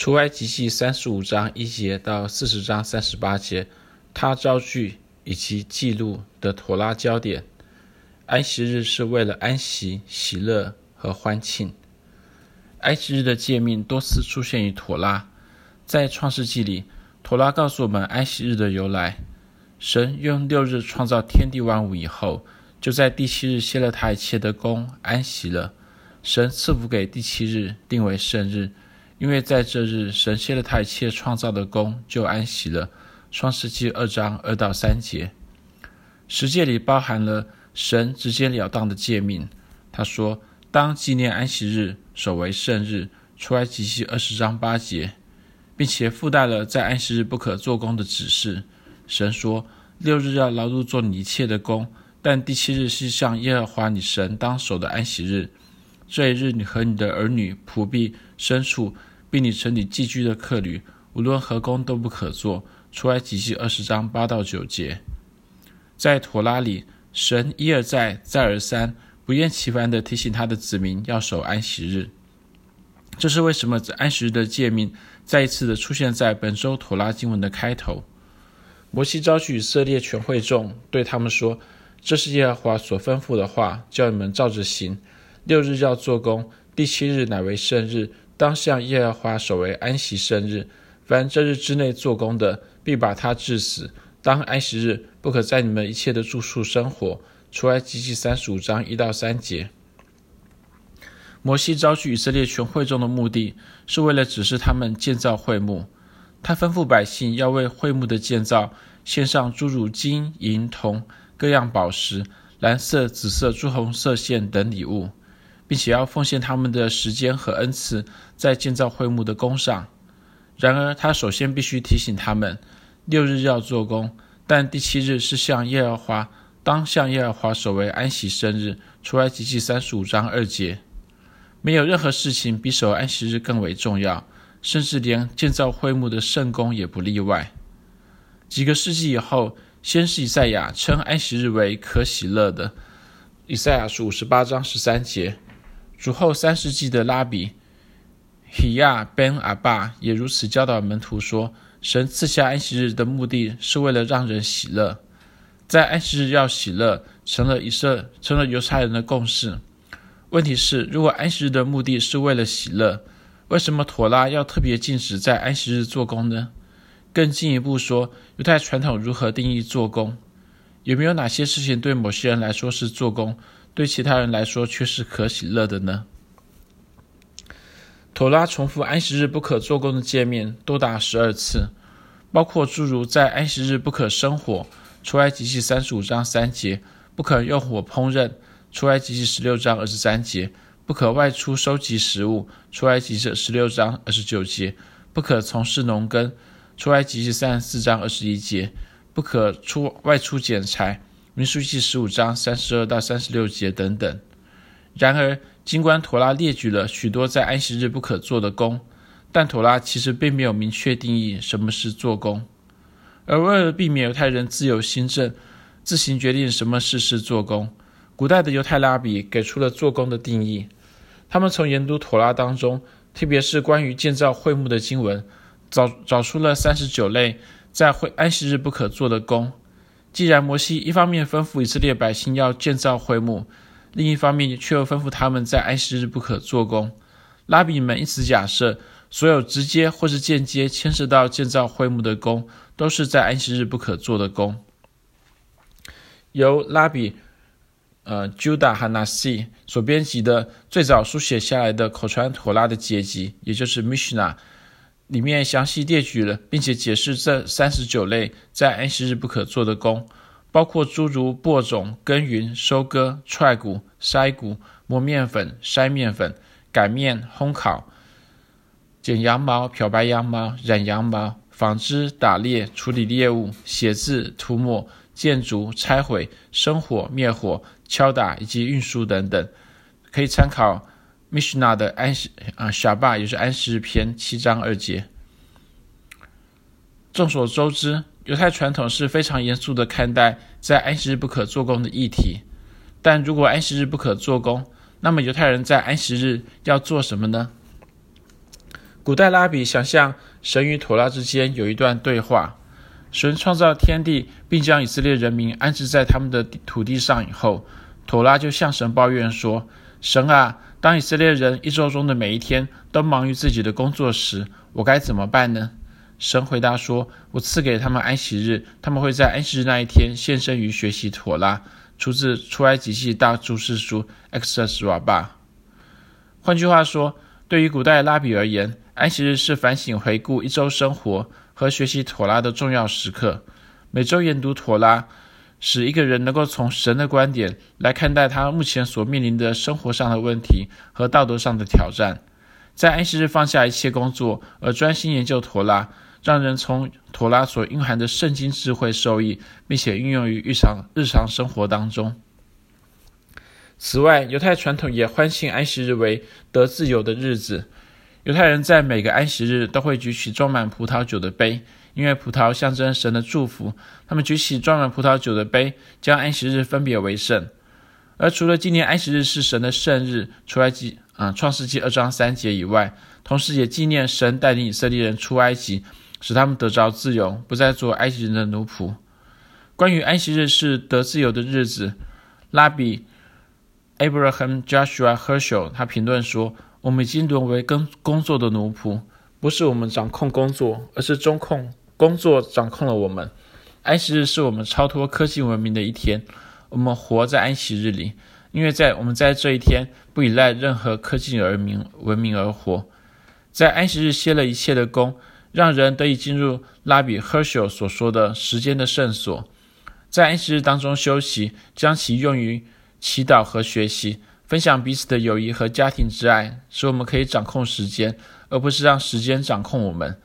出埃及记三十五章一节到四十章三十八节，他招聚以及记录的妥拉焦点。安息日是为了安息、喜乐和欢庆。埃及日的诫命多次出现于妥拉，在创世纪里，妥拉告诉我们安息日的由来。神用六日创造天地万物以后，就在第七日歇了他一切的工，安息了。神赐福给第七日，定为圣日。因为在这日，神歇了他一切创造的工，就安息了。创世纪二章二到三节，十诫里包含了神直截了当的诫命。他说：“当纪念安息日，守为圣日。”出埃及记二十章八节，并且附带了在安息日不可做工的指示。神说：“六日要劳碌做你一切的工，但第七日是向耶和华你神当守的安息日。这一日，你和你的儿女、仆婢、牲畜。”并你城里寄居的客旅，无论何工都不可做。出埃及记二十章八到九节，在妥拉里，神一而再、再而三、不厌其烦地提醒他的子民要守安息日。这是为什么？安息日的诫命再一次的出现在本周妥拉经文的开头。摩西召集以色列全会众，对他们说：“这是耶和华所吩咐的话，叫你们照着行。六日要做工，第七日乃为圣日。”当向耶和华守为安息生日，凡这日之内做工的，必把他治死。当安息日不可在你们一切的住处生活。出埃及记三十五章一到三节。摩西召集以色列全会众的目的是为了指示他们建造会幕。他吩咐百姓要为会幕的建造献上诸如金银铜各样宝石、蓝色、紫色、朱红色线等礼物。并且要奉献他们的时间和恩赐在建造会幕的工上。然而，他首先必须提醒他们，六日要做工，但第七日是向耶和华，当向耶和华守为安息生日。出埃及记三十五章二节。没有任何事情比守安息日更为重要，甚至连建造会幕的圣工也不例外。几个世纪以后，先是以赛亚称安息日为可喜乐的。以赛亚书五十八章十三节。主后三世纪的拉比希亚本阿巴也如此教导门徒说：“神赐下安息日的目的是为了让人喜乐，在安息日要喜乐，成了以色成了犹太人的共识。问题是，如果安息日的目的是为了喜乐，为什么妥拉要特别禁止在安息日做工呢？更进一步说，犹太传统如何定义做工？有没有哪些事情对某些人来说是做工？”对其他人来说却是可喜乐的呢？妥拉重复安息日不可做工的诫命多达十二次，包括诸如在安息日不可生火，出埃及记三十五章三节；不可用火烹饪，出埃及记十六章二十三节；不可外出收集食物，出埃及记十六章二十九节；不可从事农耕，出埃及记三十四章二十一节；不可出外出捡柴。民数记十五章三十二到三十六节等等。然而，尽管妥拉列举了许多在安息日不可做的工，但妥拉其实并没有明确定义什么是做工。而为了避免犹太人自由心政，自行决定什么事是做工，古代的犹太拉比给出了做工的定义。他们从研读妥拉当中，特别是关于建造会幕的经文，找找出了三十九类在会安息日不可做的工。既然摩西一方面吩咐以色列百姓要建造会幕，另一方面却又吩咐他们在安息日不可做工，拉比们因此假设，所有直接或是间接牵涉到建造会幕的工，都是在安息日不可做的工。由拉比呃 Judah HaNasi 所编辑的最早书写下来的口传妥拉的结集，也就是 Mishnah。里面详细列举了，并且解释这三十九类在安息日不可做的工，包括诸如播种、耕耘、收割、踹谷、筛谷、磨面粉、筛面粉、擀面、烘烤、剪羊毛、漂白羊毛、染羊毛、纺织、打猎、处理猎物、写字、涂抹、建筑、拆毁、生火、灭火、敲打以及运输等等，可以参考。Mishna 的安息啊沙巴也是安息日篇七章二节。众所周知，犹太传统是非常严肃的看待在安息日不可做工的议题。但如果安息日不可做工，那么犹太人在安息日要做什么呢？古代拉比想象神与妥拉之间有一段对话。神创造天地，并将以色列人民安置在他们的土地上以后，妥拉就向神抱怨说：“神啊，当以色列人一周中的每一天都忙于自己的工作时，我该怎么办呢？”神回答说：“我赐给他们安息日，他们会在安息日那一天献身于学习妥拉。”出自出埃及记大注释书 Exodus rabba。换句话说，对于古代拉比而言，安息日是反省回顾一周生活和学习妥拉的重要时刻。每周研读妥拉，使一个人能够从神的观点来看待他目前所面临的生活上的问题和道德上的挑战。在安息日放下一切工作，而专心研究妥拉，让人从妥拉所蕴含的圣经智慧受益，并且运用于日常日常生活当中。此外，犹太传统也欢庆安息日为得自由的日子。犹太人在每个安息日都会举起装满葡萄酒的杯，因为葡萄象征神的祝福。他们举起装满葡萄酒的杯，将安息日分别为圣。而除了纪念安息日是神的圣日，出埃及啊创世纪二章三节以外，同时也纪念神带领以色列人出埃及，使他们得着自由，不再做埃及人的奴仆。关于安息日是得自由的日子，拉比 Abraham Joshua Herschel 他评论说。我们已经沦为跟工作的奴仆，不是我们掌控工作，而是中控工作掌控了我们。安息日是我们超脱科技文明的一天，我们活在安息日里，因为在我们在这一天不依赖任何科技而明文明而活，在安息日歇了一切的工，让人得以进入拉比赫舍所说的时间的圣所，在安息日当中休息，将其用于祈祷和学习。分享彼此的友谊和家庭之爱，使我们可以掌控时间，而不是让时间掌控我们。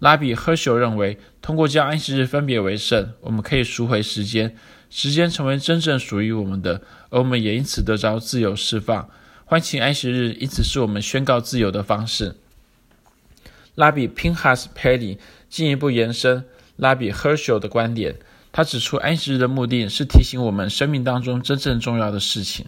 拉比赫修认为，通过将安息日分别为圣，我们可以赎回时间，时间成为真正属于我们的，而我们也因此得着自由释放。欢庆安息日，因此是我们宣告自由的方式。拉比 Pinhas Pelly 进一步延伸拉比赫修的观点，他指出，安息日的目的是提醒我们生命当中真正重要的事情。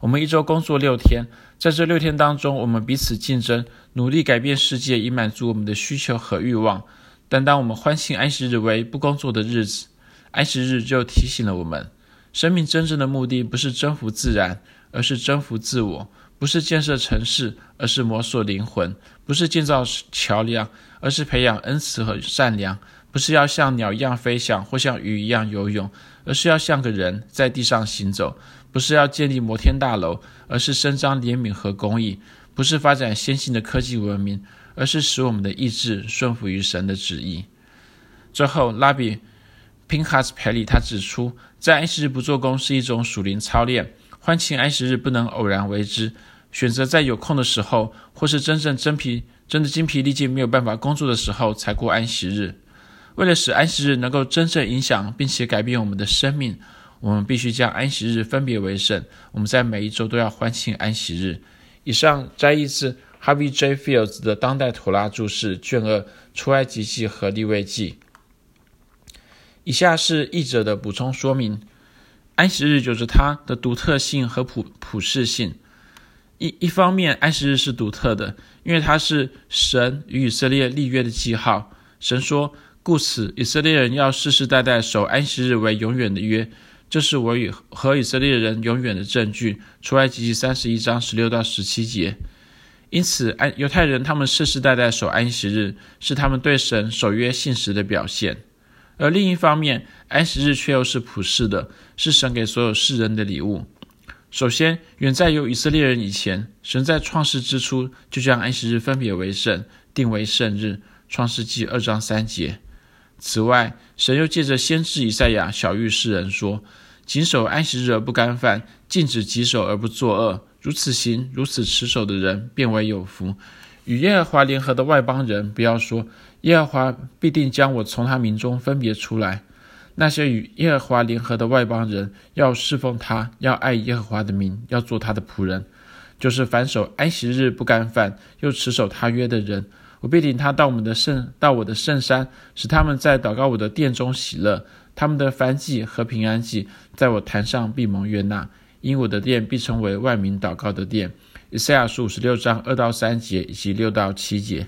我们一周工作六天，在这六天当中，我们彼此竞争，努力改变世界，以满足我们的需求和欲望。但当我们欢庆安息日为不工作的日子，安息日就提醒了我们：生命真正的目的不是征服自然，而是征服自我；不是建设城市，而是摸索灵魂；不是建造桥梁，而是培养恩慈和善良；不是要像鸟一样飞翔，或像鱼一样游泳，而是要像个人在地上行走。不是要建立摩天大楼，而是伸张怜悯和公义；不是发展先进的科技文明，而是使我们的意志顺服于神的旨意。最后，拉比 Pinchas 他指出，在安息日不做工是一种属灵操练，欢庆安息日不能偶然为之，选择在有空的时候，或是真正真疲真的精疲力尽没有办法工作的时候才过安息日。为了使安息日能够真正影响并且改变我们的生命。我们必须将安息日分别为圣。我们在每一周都要欢庆安息日。以上摘译自 Harvey J. Fields 的《当代妥拉注释》卷二《出埃及记和利未记》。以下是译者的补充说明：安息日就是它的独特性和普普世性。一一方面，安息日是独特的，因为它是神与以色列立约的记号。神说：“故此，以色列人要世世代代守安息日为永远的约。”这是我与和以色列人永远的证据。出埃及记三十一章十六到十七节。因此，安犹太人他们世世代代守安息日，是他们对神守约信实的表现。而另一方面，安息日却又是普世的，是神给所有世人的礼物。首先，远在有以色列人以前，神在创世之初就将安息日分别为圣，定为圣日。创世纪二章三节。此外，神又借着先知以赛亚晓諭世人说：“谨守安息日而不干犯，禁止己手而不作恶，如此行，如此持守的人，便为有福。与耶和华联合的外邦人，不要说耶和华必定将我从他民中分别出来。那些与耶和华联合的外邦人，要侍奉他，要爱耶和华的名，要做他的仆人，就是反守安息日不干犯，又持守他约的人。”我必领他到我们的圣，到我的圣山，使他们在祷告我的殿中喜乐。他们的燔祭和平安祭，在我坛上必蒙悦纳。因我的殿必成为万民祷告的殿，以赛亚书五十六章二到三节以及六到七节。